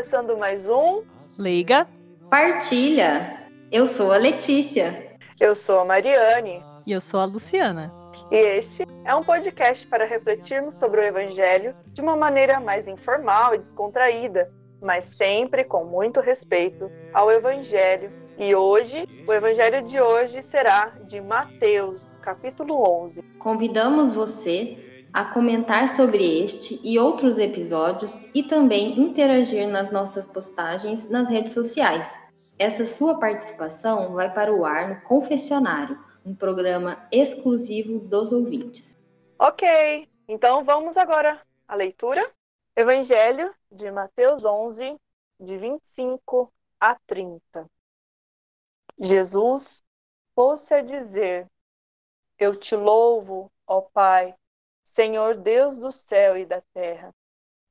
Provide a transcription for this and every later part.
começando mais um Liga. Partilha. Eu sou a Letícia. Eu sou a Mariane. E eu sou a Luciana. E esse é um podcast para refletirmos sobre o Evangelho de uma maneira mais informal e descontraída, mas sempre com muito respeito ao Evangelho. E hoje, o Evangelho de hoje será de Mateus, capítulo 11. Convidamos você a comentar sobre este e outros episódios e também interagir nas nossas postagens nas redes sociais. Essa sua participação vai para o ar no Confessionário, um programa exclusivo dos ouvintes. Ok, então vamos agora à leitura. Evangelho de Mateus 11, de 25 a 30. Jesus fosse a dizer: Eu te louvo, ó Pai Senhor Deus do céu e da terra,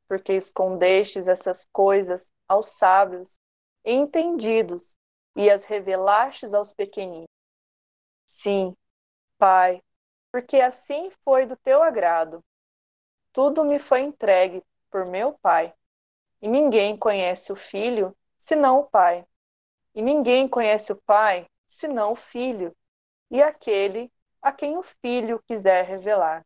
porque escondestes essas coisas aos sábios entendidos e as revelastes aos pequeninos. Sim, Pai, porque assim foi do teu agrado. Tudo me foi entregue por meu Pai. E ninguém conhece o Filho senão o Pai. E ninguém conhece o Pai senão o Filho, e aquele a quem o Filho quiser revelar.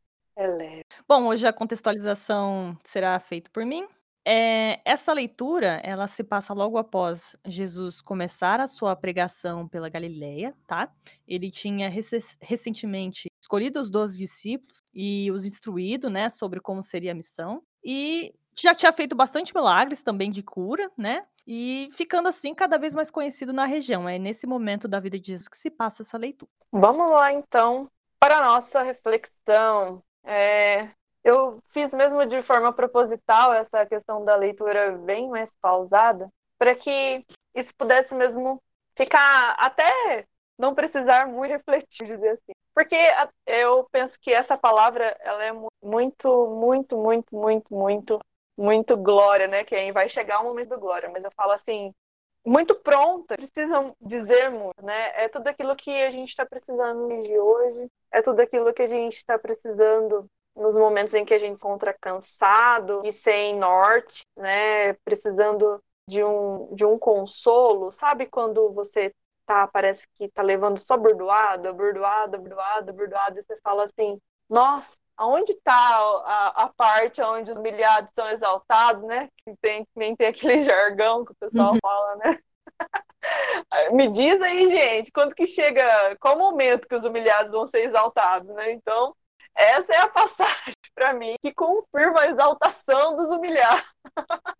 é leve. Bom, hoje a contextualização será feita por mim. É, essa leitura, ela se passa logo após Jesus começar a sua pregação pela Galileia, tá? Ele tinha recentemente escolhido os doze discípulos e os instruído, né, sobre como seria a missão. E já tinha feito bastante milagres também de cura, né? E ficando assim cada vez mais conhecido na região. É nesse momento da vida de Jesus que se passa essa leitura. Vamos lá então para a nossa reflexão é, eu fiz mesmo de forma proposital essa questão da leitura bem mais pausada, para que isso pudesse mesmo ficar até não precisar muito refletir, dizer assim. Porque eu penso que essa palavra ela é muito, muito, muito, muito, muito, muito glória, né? Que vai chegar o momento do glória, mas eu falo assim, muito pronta, precisam dizermos, né? É tudo aquilo que a gente está precisando de hoje, é tudo aquilo que a gente está precisando nos momentos em que a gente encontra cansado e sem norte, né? Precisando de um, de um consolo, sabe quando você tá, parece que tá levando só burdoada, burdoada, burdoada, burdoada, e você fala assim, nossa, aonde está a, a, parte onde os humilhados são exaltados, né? Que tem, também tem aquele jargão que o pessoal uhum. fala, né? Me diz aí, gente, quando que chega, qual momento que os humilhados vão ser exaltados, né? Então, essa é a passagem para mim que confirma a exaltação dos humilhados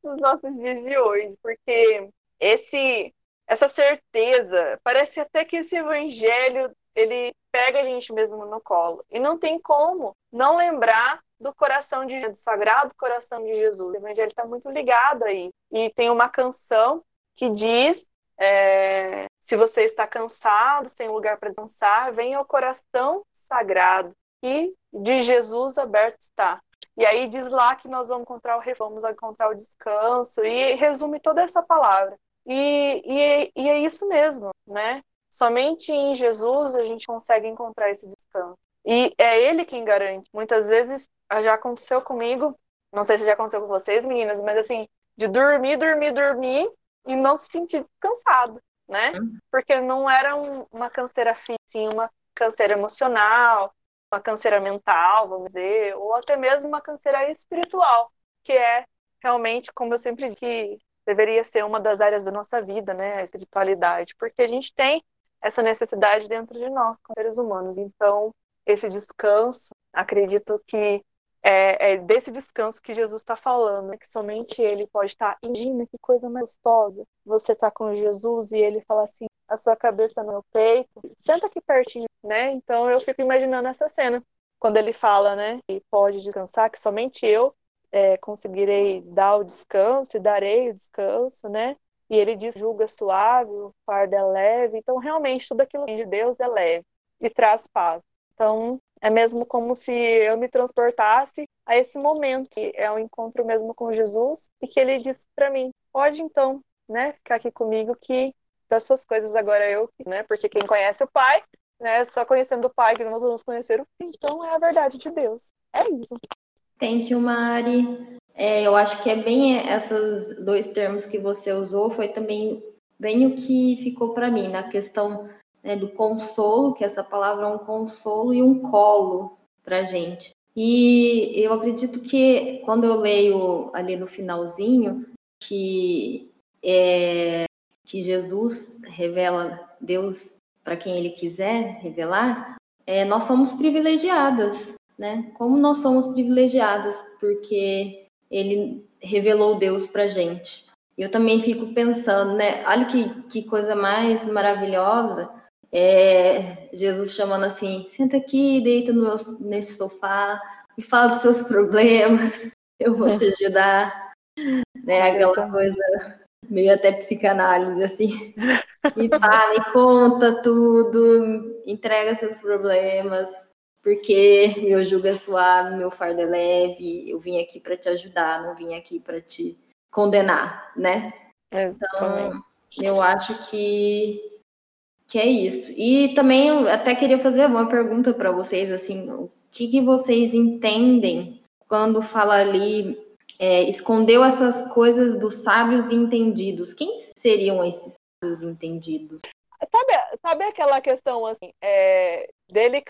nos nossos dias de hoje, porque esse essa certeza, parece até que esse evangelho ele pega a gente mesmo no colo. E não tem como não lembrar do coração de do sagrado coração de Jesus. O evangelho está muito ligado aí. E tem uma canção que diz: é, se você está cansado, sem lugar para dançar, venha ao coração sagrado e de Jesus aberto está. E aí diz lá que nós vamos encontrar o vamos encontrar o descanso e resume toda essa palavra. E, e, e é isso mesmo, né? Somente em Jesus a gente consegue encontrar esse descanso. E é Ele quem garante. Muitas vezes já aconteceu comigo, não sei se já aconteceu com vocês, meninas, mas assim, de dormir, dormir, dormir e não se sentir cansado, né? Uhum. Porque não era um, uma canseira física, uma canseira emocional, uma canseira mental, vamos dizer, ou até mesmo uma canseira espiritual, que é realmente, como eu sempre digo, deveria ser uma das áreas da nossa vida, né? A espiritualidade, porque a gente tem essa necessidade dentro de nós, como seres humanos. Então, esse descanso, acredito que é, é desse descanso que Jesus está falando, né? que somente Ele pode estar. Tá, Imagina que coisa mais gostosa. Você está com Jesus e Ele fala assim: a sua cabeça no meu peito, senta aqui pertinho, né? Então eu fico imaginando essa cena quando Ele fala, né? Que pode descansar, que somente eu é, conseguirei dar o descanso e darei o descanso, né? E ele diz: julga suave, o fardo é leve. Então, realmente, tudo aquilo de Deus é leve e traz paz. Então, é mesmo como se eu me transportasse a esse momento, que é o um encontro mesmo com Jesus, e que ele disse para mim: pode então, né, ficar aqui comigo, que das suas coisas agora eu, né, porque quem conhece o Pai, né, só conhecendo o Pai que nós vamos conhecer o Filho. Então, é a verdade de Deus. É isso. Thank you, Mari. É, eu acho que é bem esses dois termos que você usou, foi também bem o que ficou para mim, na questão né, do consolo, que essa palavra é um consolo e um colo para gente. E eu acredito que quando eu leio ali no finalzinho que é, que Jesus revela Deus para quem Ele quiser revelar, é, nós somos privilegiadas, né? Como nós somos privilegiadas porque Ele revelou Deus para gente. Eu também fico pensando, né? Olha que, que coisa mais maravilhosa é, Jesus chamando assim, senta aqui, deita no meu, nesse sofá, me fala dos seus problemas, eu vou te ajudar. né, aquela coisa meio até psicanálise, assim. Me fala, me conta tudo, entrega seus problemas, porque meu jugo é suave, meu fardo é leve, eu vim aqui para te ajudar, não vim aqui para te condenar, né? Então, eu acho que que é isso. E também eu até queria fazer uma pergunta para vocês, assim, o que, que vocês entendem quando fala ali é, escondeu essas coisas dos sábios entendidos? Quem seriam esses sábios entendidos? Sabe, sabe aquela questão assim, é, dele,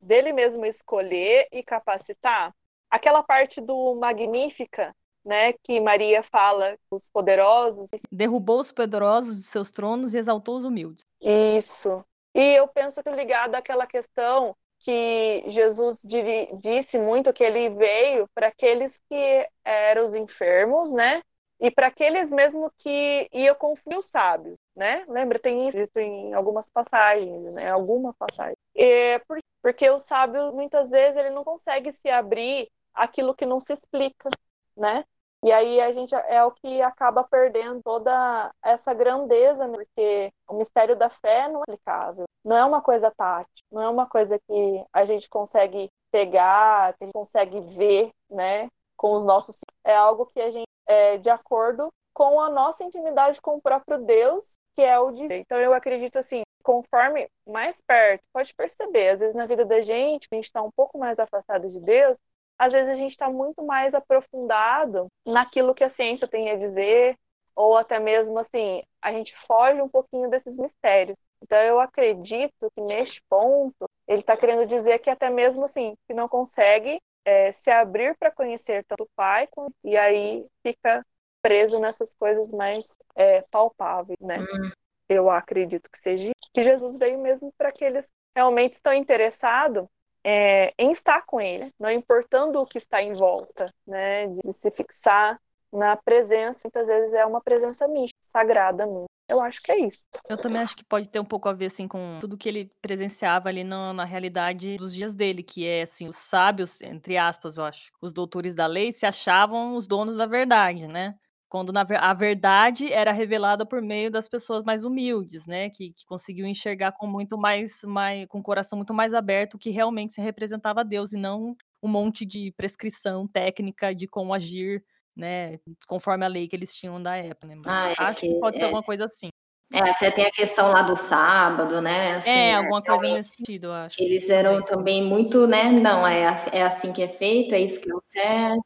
dele mesmo escolher e capacitar? Aquela parte do Magnífica, né, que Maria fala, os poderosos. Derrubou os poderosos de seus tronos e exaltou os humildes. Isso. E eu penso que ligado àquela questão que Jesus disse muito que ele veio para aqueles que eram os enfermos, né? E para aqueles mesmo que iam confundir os sábios, né? Lembra, tem isso em algumas passagens, né? Alguma passagem. E porque o sábio, muitas vezes, ele não consegue se abrir aquilo que não se explica, né? E aí a gente é o que acaba perdendo toda essa grandeza, né? porque o mistério da fé não é aplicável. Não é uma coisa tática, não é uma coisa que a gente consegue pegar, que a gente consegue ver, né, com os nossos. É algo que a gente é de acordo com a nossa intimidade com o próprio Deus, que é o de. Então eu acredito assim, conforme mais perto, pode perceber, às vezes na vida da gente, a gente está um pouco mais afastado de Deus, às vezes a gente está muito mais aprofundado naquilo que a ciência tem a dizer, ou até mesmo assim, a gente foge um pouquinho desses mistérios. Então eu acredito que neste ponto ele está querendo dizer que até mesmo assim, que não consegue é, se abrir para conhecer tanto o pai, e aí fica preso nessas coisas mais é, palpáveis, né? Hum. Eu acredito que seja que Jesus veio mesmo para que realmente estão interessados é, em estar com ele, não importando o que está em volta, né? De se fixar na presença, muitas vezes é uma presença mística, sagrada mesmo. Eu acho que é isso. Eu também acho que pode ter um pouco a ver assim com tudo que ele presenciava ali na, na realidade dos dias dele, que é assim, os sábios, entre aspas, eu acho, os doutores da lei se achavam os donos da verdade, né? Quando na, a verdade era revelada por meio das pessoas mais humildes, né, que, que conseguiam enxergar com muito mais, mais, com o coração muito mais aberto o que realmente se representava a Deus e não um monte de prescrição técnica de como agir, né, conforme a lei que eles tinham da época. Né? Ah, é acho que, que pode é, ser alguma coisa assim. É, até tem a questão lá do sábado, né? Assim, é, alguma coisa nesse sentido, eu acho. Eles eram também muito, né? Não, é, é assim que é feito, é isso que é o certo.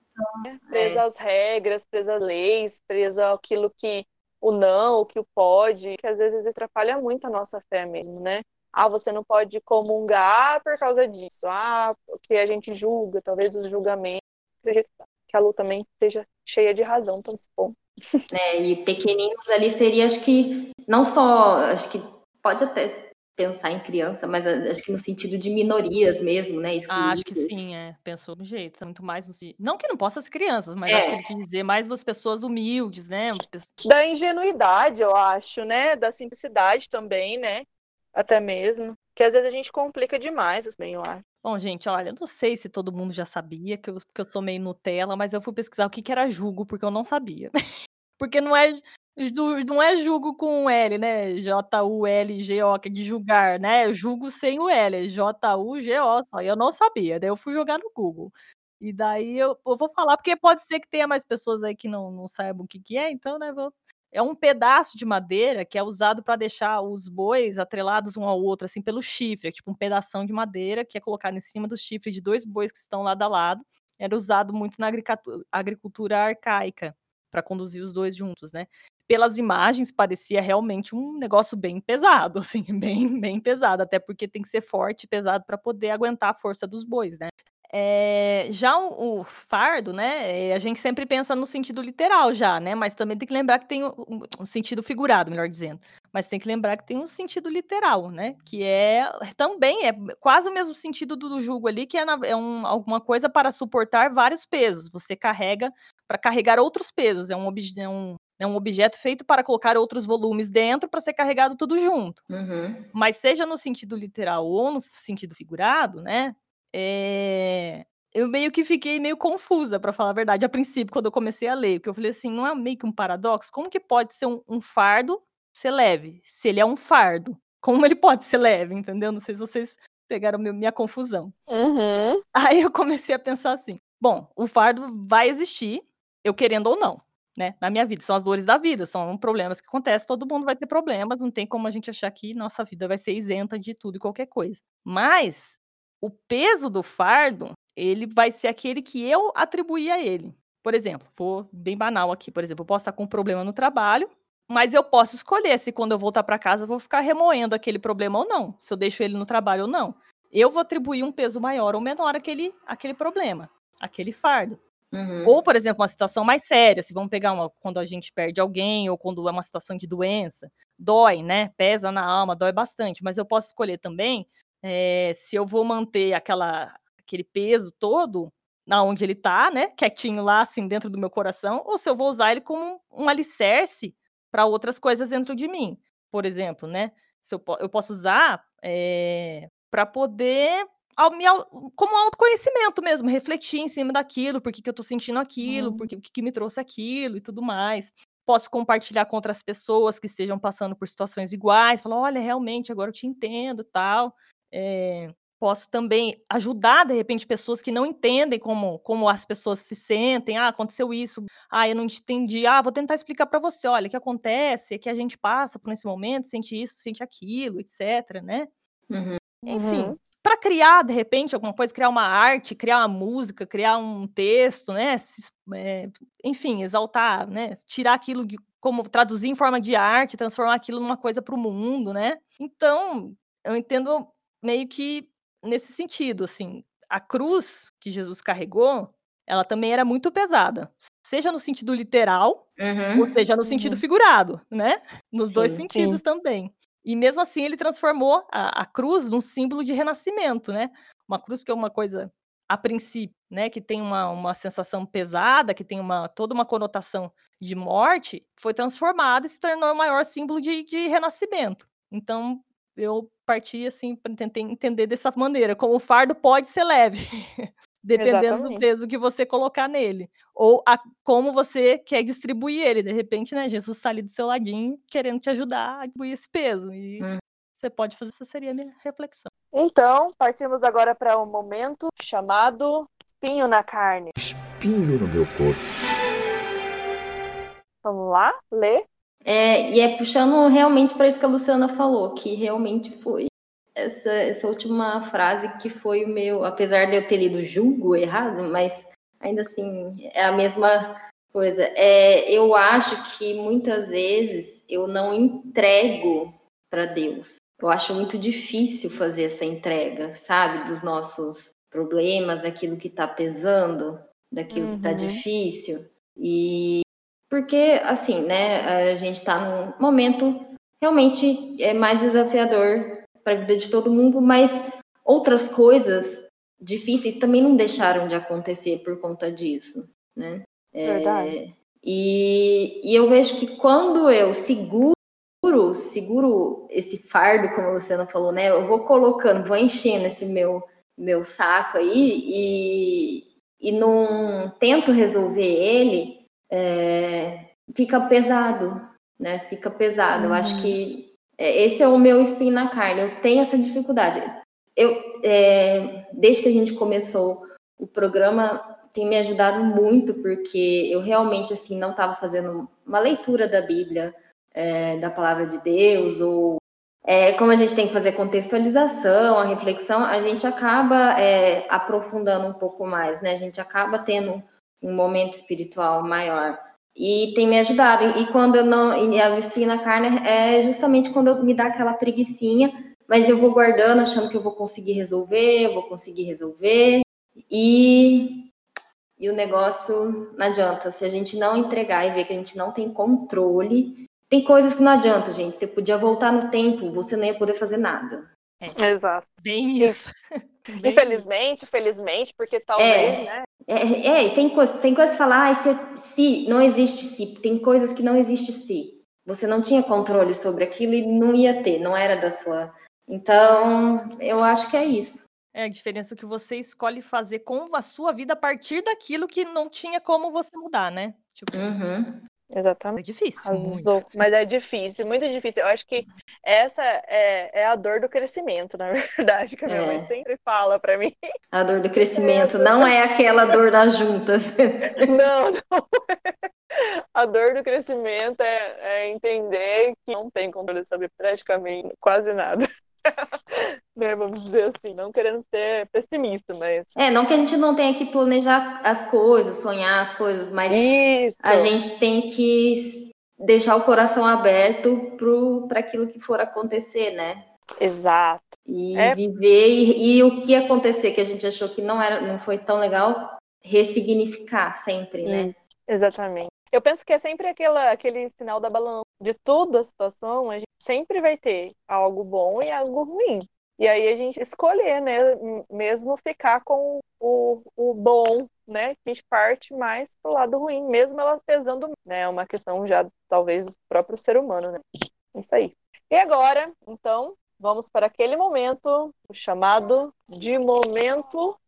Presa é. às regras, presa às leis, presa àquilo que o não, o que o pode, que às vezes atrapalha muito a nossa fé mesmo, né? Ah, você não pode comungar por causa disso. Ah, porque a gente julga, talvez os julgamentos. Acredito que a Lu também esteja cheia de razão, então se ponto. É, e pequeninos ali seria, acho que, não só, acho que pode até pensar em criança, mas acho que no sentido de minorias mesmo, né? Ah, acho que sim, é. Pensou do jeito. Muito mais no... Não que não possa ser crianças, mas é. acho que ele quis dizer mais das pessoas humildes, né? Da ingenuidade, eu acho, né? Da simplicidade também, né? Até mesmo. Que às vezes a gente complica demais, bem, eu acho. Bom, gente, olha, eu não sei se todo mundo já sabia, que eu, que eu sou meio Nutella, mas eu fui pesquisar o que, que era jugo, porque eu não sabia. porque não é, não é julgo com L, né? J-U-L-G-O, que é de julgar, né? Julgo sem o L, é J-U-G-O só. Eu não sabia, daí eu fui jogar no Google. E daí eu, eu, vou falar, porque pode ser que tenha mais pessoas aí que não, não saibam o que, que é, então, né? Vou... É um pedaço de madeira que é usado para deixar os bois atrelados um ao outro, assim, pelo chifre. É tipo um pedação de madeira que é colocado em cima dos chifres de dois bois que estão lado a lado. Era usado muito na agricultura arcaica para conduzir os dois juntos, né? Pelas imagens parecia realmente um negócio bem pesado, assim, bem bem pesado, até porque tem que ser forte e pesado para poder aguentar a força dos bois, né? É, já o, o, fardo, né? Eh, a gente sempre pensa no sentido literal já, né? Mas também tem que lembrar que tem um, um, sentido figurado, melhor dizendo. Mas tem que lembrar que tem um sentido literal, né? Que é também é quase o mesmo sentido do, do jugo ali, que é, na, é um, alguma coisa para suportar vários pesos. Você carrega para carregar outros pesos. É um, é um, é um objeto feito para colocar outros volumes dentro para ser carregado tudo junto. Uhum. Mas seja no sentido literal ou no sentido figurado, né? É... Eu meio que fiquei meio confusa, para falar a verdade, a princípio, quando eu comecei a ler, porque eu falei assim, não é meio que um paradoxo? Como que pode ser um, um fardo ser leve? Se ele é um fardo, como ele pode ser leve, entendeu? Não sei se vocês pegaram minha confusão. Uhum. Aí eu comecei a pensar assim, bom, o fardo vai existir, eu querendo ou não, né? Na minha vida, são as dores da vida, são problemas que acontecem, todo mundo vai ter problemas, não tem como a gente achar que nossa vida vai ser isenta de tudo e qualquer coisa. Mas o peso do fardo, ele vai ser aquele que eu atribuí a ele. Por exemplo, vou bem banal aqui, por exemplo, eu posso estar com um problema no trabalho, mas eu posso escolher se quando eu voltar para casa eu vou ficar remoendo aquele problema ou não, se eu deixo ele no trabalho ou não. Eu vou atribuir um peso maior ou menor àquele, àquele problema, aquele fardo. Uhum. Ou, por exemplo, uma situação mais séria, se vamos pegar uma, quando a gente perde alguém ou quando é uma situação de doença, dói, né? Pesa na alma, dói bastante, mas eu posso escolher também é, se eu vou manter aquela, aquele peso todo na onde ele tá, né, quietinho lá, assim, dentro do meu coração, ou se eu vou usar ele como um, alicerce para outras coisas dentro de mim. Por exemplo, né, se eu, eu posso usar é, eh, para poder ao, me, como autoconhecimento mesmo, refletir em cima daquilo, por que, que eu tô sentindo aquilo, por que, o que, que me trouxe aquilo e tudo mais. Posso compartilhar com outras pessoas que estejam passando por situações iguais, falar, olha, realmente, agora eu te entendo tal. É, posso também ajudar, de repente, pessoas que não entendem como, como as pessoas se sentem. Ah, aconteceu isso. Ah, eu não entendi. Ah, vou tentar explicar para você. Olha, o que acontece é que a gente passa por esse momento, sente isso, sente aquilo, etc, né? Uhum. Enfim, uhum. Para criar, de repente, alguma coisa, criar uma arte, criar uma música, criar um texto, né? É, enfim, exaltar, né? Tirar aquilo de, como traduzir em forma de arte, transformar aquilo numa coisa para o mundo, né? Então, eu entendo meio que nesse sentido, assim, a cruz que Jesus carregou, ela também era muito pesada, seja no sentido literal, uhum, ou seja no uhum. sentido figurado, né? Nos sim, dois sentidos sim. também. E mesmo assim ele transformou a, a, cruz num símbolo de renascimento, né? Uma cruz que é uma coisa a princípio, né, que tem uma, uma sensação pesada, que tem uma toda uma conotação de morte, foi transformada e se tornou o maior símbolo de, de renascimento. Então, eu parti assim para entender dessa maneira, como o fardo pode ser leve, dependendo Exatamente. do peso que você colocar nele, ou a, como você quer distribuir ele. De repente, né, Jesus está ali do seu ladinho, querendo te ajudar a distribuir esse peso. E hum. você pode fazer, essa seria a minha reflexão. Então, partimos agora para um momento chamado espinho na carne. Espinho no meu corpo. Vamos lá, ler. É, e é puxando realmente para isso que a Luciana falou, que realmente foi essa, essa última frase que foi o meu, apesar de eu ter lido julgo errado, mas ainda assim é a mesma coisa. É, eu acho que muitas vezes eu não entrego para Deus. Eu acho muito difícil fazer essa entrega, sabe, dos nossos problemas, daquilo que está pesando, daquilo tá uhum. que está difícil. E porque, assim, né, a gente está num momento realmente é mais desafiador para a vida de todo mundo, mas outras coisas difíceis também não deixaram de acontecer por conta disso, né? Verdade. É, e, e eu vejo que quando eu seguro seguro esse fardo, como a Luciana falou, né? Eu vou colocando, vou enchendo esse meu meu saco aí e, e não tento resolver ele, é, fica pesado, né? Fica pesado. Eu acho que é, esse é o meu espinho na carne. Eu tenho essa dificuldade. Eu, é, desde que a gente começou o programa, tem me ajudado muito, porque eu realmente, assim, não estava fazendo uma leitura da Bíblia, é, da palavra de Deus, ou é, como a gente tem que fazer contextualização, a reflexão, a gente acaba é, aprofundando um pouco mais, né? A gente acaba tendo um momento espiritual maior. E tem me ajudado. E quando eu não. E a espinha na carne é justamente quando eu, me dá aquela preguiçinha, mas eu vou guardando, achando que eu vou conseguir resolver, eu vou conseguir resolver. E e o negócio não adianta. Se a gente não entregar e ver que a gente não tem controle, tem coisas que não adianta, gente. Você podia voltar no tempo, você não ia poder fazer nada. É. Exato. Bem isso. Bem Infelizmente, isso. felizmente, porque talvez, é, né? É, é, tem coisas tem coisa que falar, ah, se, se, não existe se. Tem coisas que não existe se. Você não tinha controle sobre aquilo e não ia ter, não era da sua. Então, eu acho que é isso. É a diferença que você escolhe fazer com a sua vida a partir daquilo que não tinha como você mudar, né? Tipo, uhum. Exatamente. É difícil, muito. Mas é difícil, muito difícil. Eu acho que essa é, é a dor do crescimento, na verdade, que a minha é. mãe sempre fala para mim. A dor do crescimento, não é aquela dor das juntas. Não, não. A dor do crescimento é, é entender que não tem controle sobre praticamente quase nada. né, vamos dizer assim, não querendo ser pessimista, mas. É, não que a gente não tenha que planejar as coisas, sonhar as coisas, mas Isso. a gente tem que deixar o coração aberto para aquilo que for acontecer, né? Exato. E é. viver e, e, o que acontecer que a gente achou que não era, não foi tão legal, ressignificar sempre, né? Hum, exatamente. Eu penso que é sempre aquela, aquele sinal da balança de tudo a situação, a gente sempre vai ter algo bom e algo ruim. E aí a gente escolher, né, mesmo ficar com o, o bom, né, que a gente parte mais pro lado ruim, mesmo ela pesando, né, é uma questão já talvez do próprio ser humano, né. Isso aí. E agora, então, vamos para aquele momento chamado de momento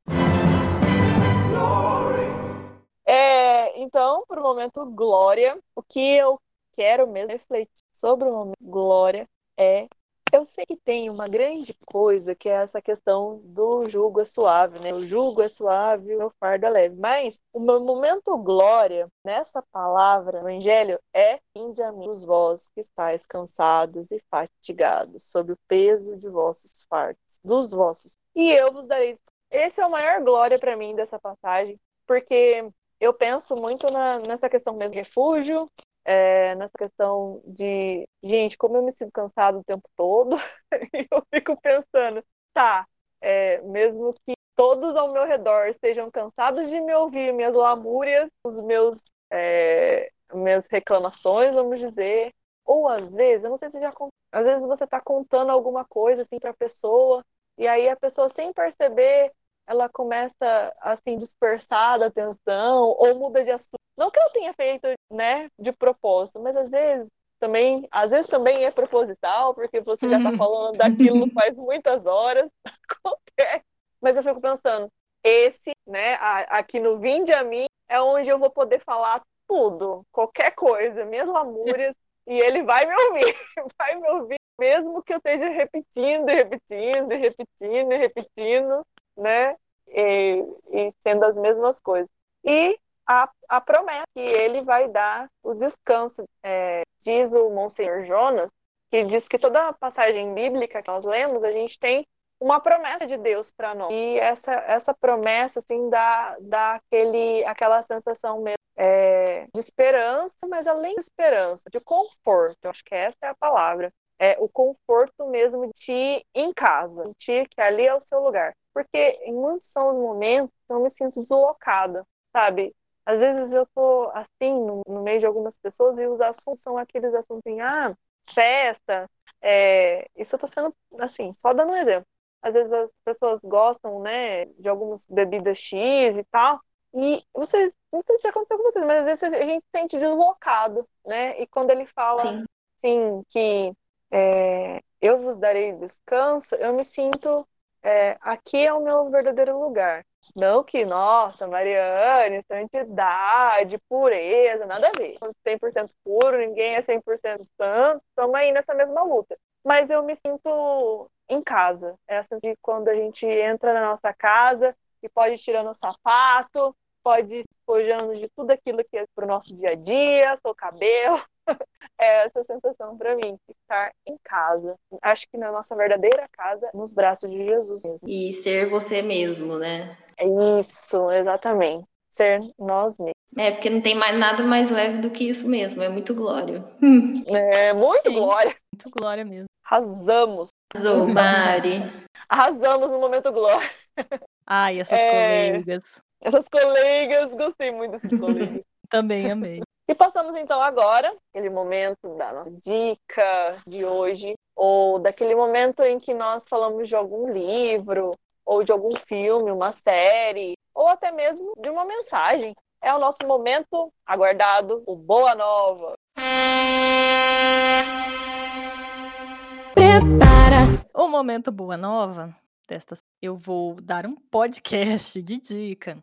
é, então, para o momento glória, o que eu quero mesmo refletir sobre o momento glória é eu sei que tem uma grande coisa que é essa questão do jugo é suave, né? O jugo é suave, o fardo é leve. Mas o meu momento glória nessa palavra no Evangelho é Inde a mim os vós que estáis cansados e fatigados, sob o peso de vossos fardos, dos vossos. E eu vos darei. Esse é o maior glória para mim dessa passagem, porque eu penso muito na, nessa questão mesmo refúgio, é, nessa questão de, gente, como eu me sinto cansado o tempo todo, eu fico pensando, tá, é, mesmo que todos ao meu redor estejam cansados de me ouvir, minhas lamúrias, os meus, é, minhas reclamações, vamos dizer, ou às vezes, eu não sei se já às vezes você está contando alguma coisa assim para a pessoa, e aí a pessoa sem perceber ela começa assim dispersar da atenção ou muda de assunto. Não que ela tenha feito, né, de propósito, mas às vezes também, às vezes também é proposital, porque você já está uhum. falando daquilo faz muitas horas, acontece. Mas eu fico pensando, esse, né, aqui no Vinde a mim é onde eu vou poder falar tudo, qualquer coisa, minhas lamúrias, e ele vai me ouvir, vai me ouvir, mesmo que eu esteja repetindo e repetindo e repetindo e repetindo, né? E, e sendo as mesmas coisas. E a, a promessa que ele vai dar o descanso. É, diz o Monsenhor Jonas, que diz que toda passagem bíblica que nós lemos, a gente tem uma promessa de Deus para nós. E essa, essa promessa, assim, dá, dá aquele, aquela sensação mesmo é, de esperança, mas além de esperança, de conforto. Acho que essa é a palavra. É o conforto mesmo de ti em casa, de ti que ali é o seu lugar porque em muitos são os momentos que eu me sinto deslocada, sabe? Às vezes eu tô assim, no, no meio de algumas pessoas, e os assuntos são aqueles assuntos em, ah, festa, é... isso eu tô sendo, assim, só dando um exemplo. Às vezes as pessoas gostam, né, de algumas bebidas X e tal, e vocês, não sei se já aconteceu com vocês, mas às vezes a gente se sente deslocado, né? E quando ele fala, Sim. assim, que é, eu vos darei descanso, eu me sinto é, aqui é o meu verdadeiro lugar. Não que, nossa, Mariane, santidade, pureza, nada a ver. 100% puro, ninguém é 100% santo, estamos aí nessa mesma luta. Mas eu me sinto em casa. Essa de quando a gente entra na nossa casa e pode ir tirando o sapato, pode ir despojando de tudo aquilo que é para o nosso dia a dia, seu cabelo. é essa sensação para mim, estar em casa. Acho que na nossa verdadeira casa, nos braços de Jesus mesmo. E ser você mesmo, né? É isso, exatamente. Ser nós mesmos. É, porque não tem mais nada mais leve do que isso mesmo. É muito glória. É, muito Sim, glória. Muito glória mesmo. Arrasamos. Arrasou, Mari. Arrasamos no momento glória. Ai, essas é... colegas. Essas colegas, gostei muito dessas colegas. Também amei. E passamos então agora, aquele momento da nossa dica de hoje, ou daquele momento em que nós falamos de algum livro, ou de algum filme, uma série, ou até mesmo de uma mensagem. É o nosso momento aguardado, o Boa Nova. Prepara! O momento Boa Nova desta eu vou dar um podcast de dica.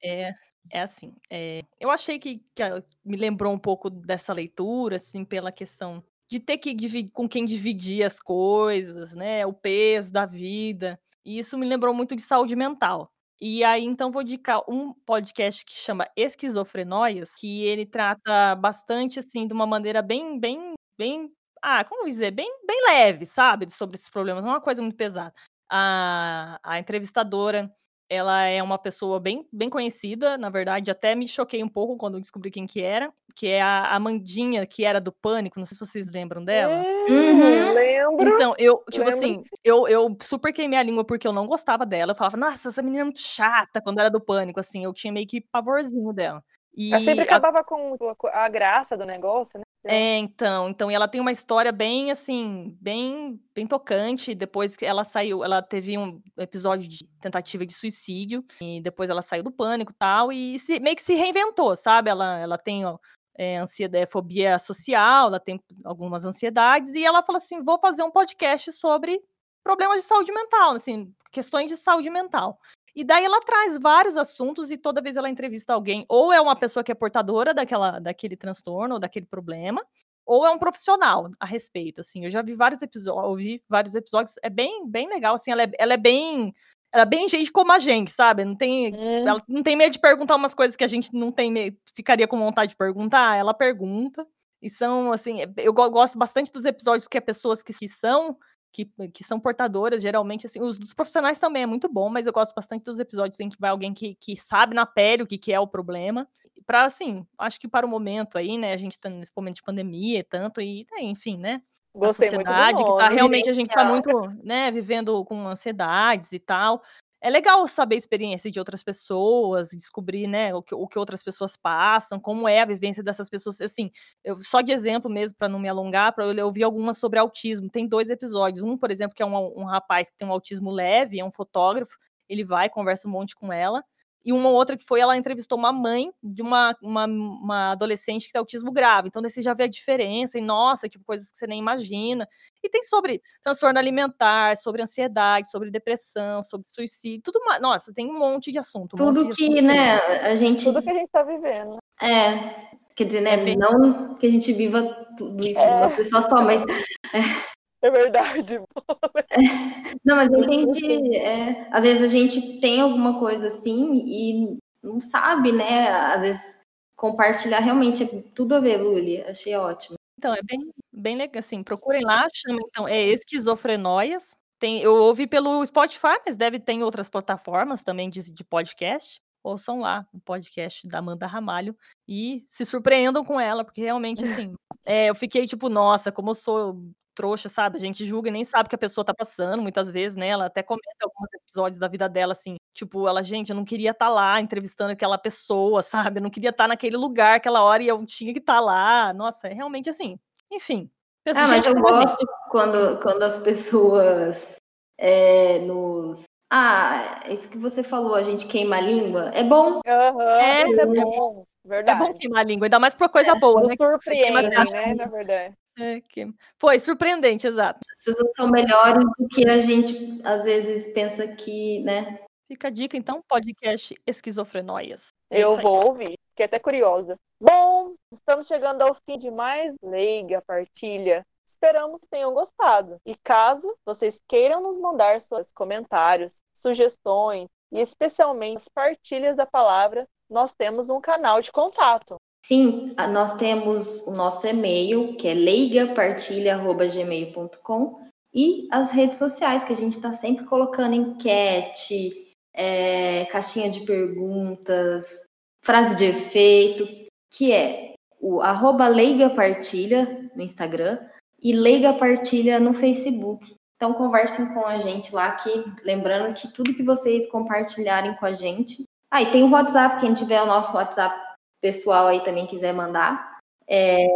É, é assim, é, eu achei que, que, me lembrou um pouco dessa leitura, assim, pela questão de ter que dividir, com quem dividir as coisas, né? O peso da vida. E isso me lembrou muito de saúde mental. E aí, então, vou indicar um podcast que chama Esquizofrenóias, que ele trata bastante, assim, de uma maneira bem, bem, bem, ah, como dizer, bem, bem leve, sabe? Sobre esses problemas, não é uma coisa muito pesada. A, a entrevistadora ela é uma pessoa bem, bem conhecida, na verdade, até me choquei um pouco quando descobri quem que era, que é a Amandinha, que era do Pânico, não sei se vocês lembram dela. Uhum, lembro. Então, eu, tipo lembro. assim, eu, eu super queimei a língua porque eu não gostava dela, eu falava, nossa, essa menina é muito chata, quando era do Pânico, assim, eu tinha meio que pavorzinho dela. E Ela sempre acabava a... com a graça do negócio, né? É, então, então ela tem uma história bem assim, bem bem tocante. Depois que ela saiu, ela teve um episódio de tentativa de suicídio e depois ela saiu do pânico e tal e se, meio que se reinventou, sabe? Ela ela tem ó, é, ansiedade, fobia social, ela tem algumas ansiedades e ela falou assim: "Vou fazer um podcast sobre problemas de saúde mental, assim, questões de saúde mental". E daí ela traz vários assuntos e toda vez ela entrevista alguém, ou é uma pessoa que é portadora daquela, daquele transtorno ou daquele problema, ou é um profissional a respeito, assim. Eu já vi vários episódios, ouvi vários episódios, é bem, bem legal, assim, ela é, ela é bem ela é bem gente como a gente, sabe? Não tem, hum. ela não tem medo de perguntar umas coisas que a gente não tem medo, ficaria com vontade de perguntar, ela pergunta. E são, assim, eu gosto bastante dos episódios que é pessoas que, que são que, que são portadoras, geralmente, assim, os dos profissionais também é muito bom, mas eu gosto bastante dos episódios em que vai alguém que, que sabe na pele o que, que é o problema, para assim, acho que para o momento aí, né, a gente tá nesse momento de pandemia e tanto, e né, enfim, né, Gostei a sociedade, que tá realmente a gente tá muito, né, vivendo com ansiedades e tal, é legal saber a experiência de outras pessoas, descobrir, né, o que, o que outras pessoas passam, como é a vivência dessas pessoas. Assim, eu, só de exemplo mesmo, para não me alongar, para eu ouvir algumas sobre autismo. Tem dois episódios. Um, por exemplo, que é um, um rapaz que tem um autismo leve, é um fotógrafo, ele vai, conversa um monte com ela e uma outra que foi, ela entrevistou uma mãe de uma, uma, uma adolescente que tem autismo grave. Então, daí você já vê a diferença, e nossa, tipo, coisas que você nem imagina. E tem sobre transtorno alimentar, sobre ansiedade, sobre depressão, sobre suicídio, tudo mais. Nossa, tem um monte de assunto. Um tudo que, assunto. né, a gente. Tudo que a gente tá vivendo. É. Quer dizer, né, é bem... não que a gente viva tudo isso é. uma pessoa só, mas. É é verdade. Não, mas eu entendi. É, às vezes a gente tem alguma coisa assim e não sabe, né? Às vezes compartilhar realmente é tudo a ver, Luli. Achei ótimo. Então, é bem, bem legal. Assim, procurem lá, chama então, é Esquizofrenóias. Tem, eu ouvi pelo Spotify, mas deve ter em outras plataformas também de, de podcast. Ouçam lá o podcast da Amanda Ramalho e se surpreendam com ela, porque realmente, assim, é, eu fiquei tipo, nossa, como eu sou trouxa, sabe? A gente julga e nem sabe o que a pessoa tá passando, muitas vezes, né? Ela até comenta alguns episódios da vida dela, assim, tipo, ela, gente, eu não queria estar tá lá entrevistando aquela pessoa, sabe? Eu não queria estar tá naquele lugar aquela hora e eu tinha que estar tá lá. Nossa, é realmente assim. Enfim. Ah, mas eu gosto quando, quando as pessoas é, nos. Ah, isso que você falou, a gente queima a língua. É bom. Uhum, é, é bom. Verdade. É bom queimar a língua, ainda mais por coisa é, boa, né? Surpreende, né, na verdade. É, que... Foi surpreendente, exato. As pessoas são melhores do que a gente às vezes pensa que, né? Fica a dica, então, podcast Esquizofrenóias. É Eu vou ouvir, fiquei até curiosa. Bom, estamos chegando ao fim de mais Leiga Partilha. Esperamos que tenham gostado. E caso vocês queiram nos mandar seus comentários, sugestões e especialmente as partilhas da palavra, nós temos um canal de contato. Sim, nós temos o nosso e-mail, que é leigapartilha.gmail.com e as redes sociais, que a gente está sempre colocando enquete, é, caixinha de perguntas, frase de efeito, que é o arroba leigapartilha no Instagram e leigapartilha no Facebook. Então conversem com a gente lá, que lembrando que tudo que vocês compartilharem com a gente. Ah, e tem o WhatsApp, quem tiver o nosso WhatsApp pessoal aí também quiser mandar. É,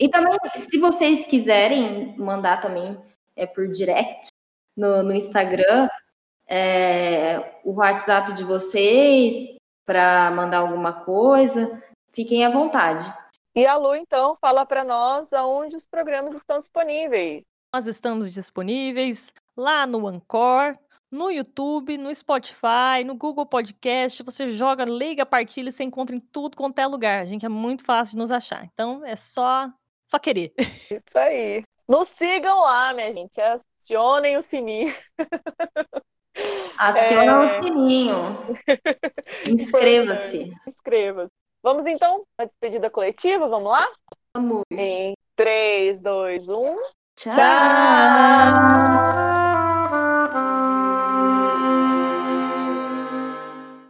e também, se vocês quiserem mandar também é, por direct no, no Instagram, é, o WhatsApp de vocês para mandar alguma coisa, fiquem à vontade. E a Lu, então, fala para nós aonde os programas estão disponíveis. Nós estamos disponíveis lá no Anchor, no YouTube, no Spotify, no Google Podcast. Você joga, liga, partilha e você encontra em tudo quanto é lugar. A gente é muito fácil de nos achar. Então é só, só querer. Isso aí. Nos sigam lá, minha gente. Acionem o sininho. Aciona é... o sininho. Inscreva-se. Inscreva-se. Vamos então para a despedida coletiva? Vamos lá? Vamos. Em 3, 2, 1. Tchau. Tchau.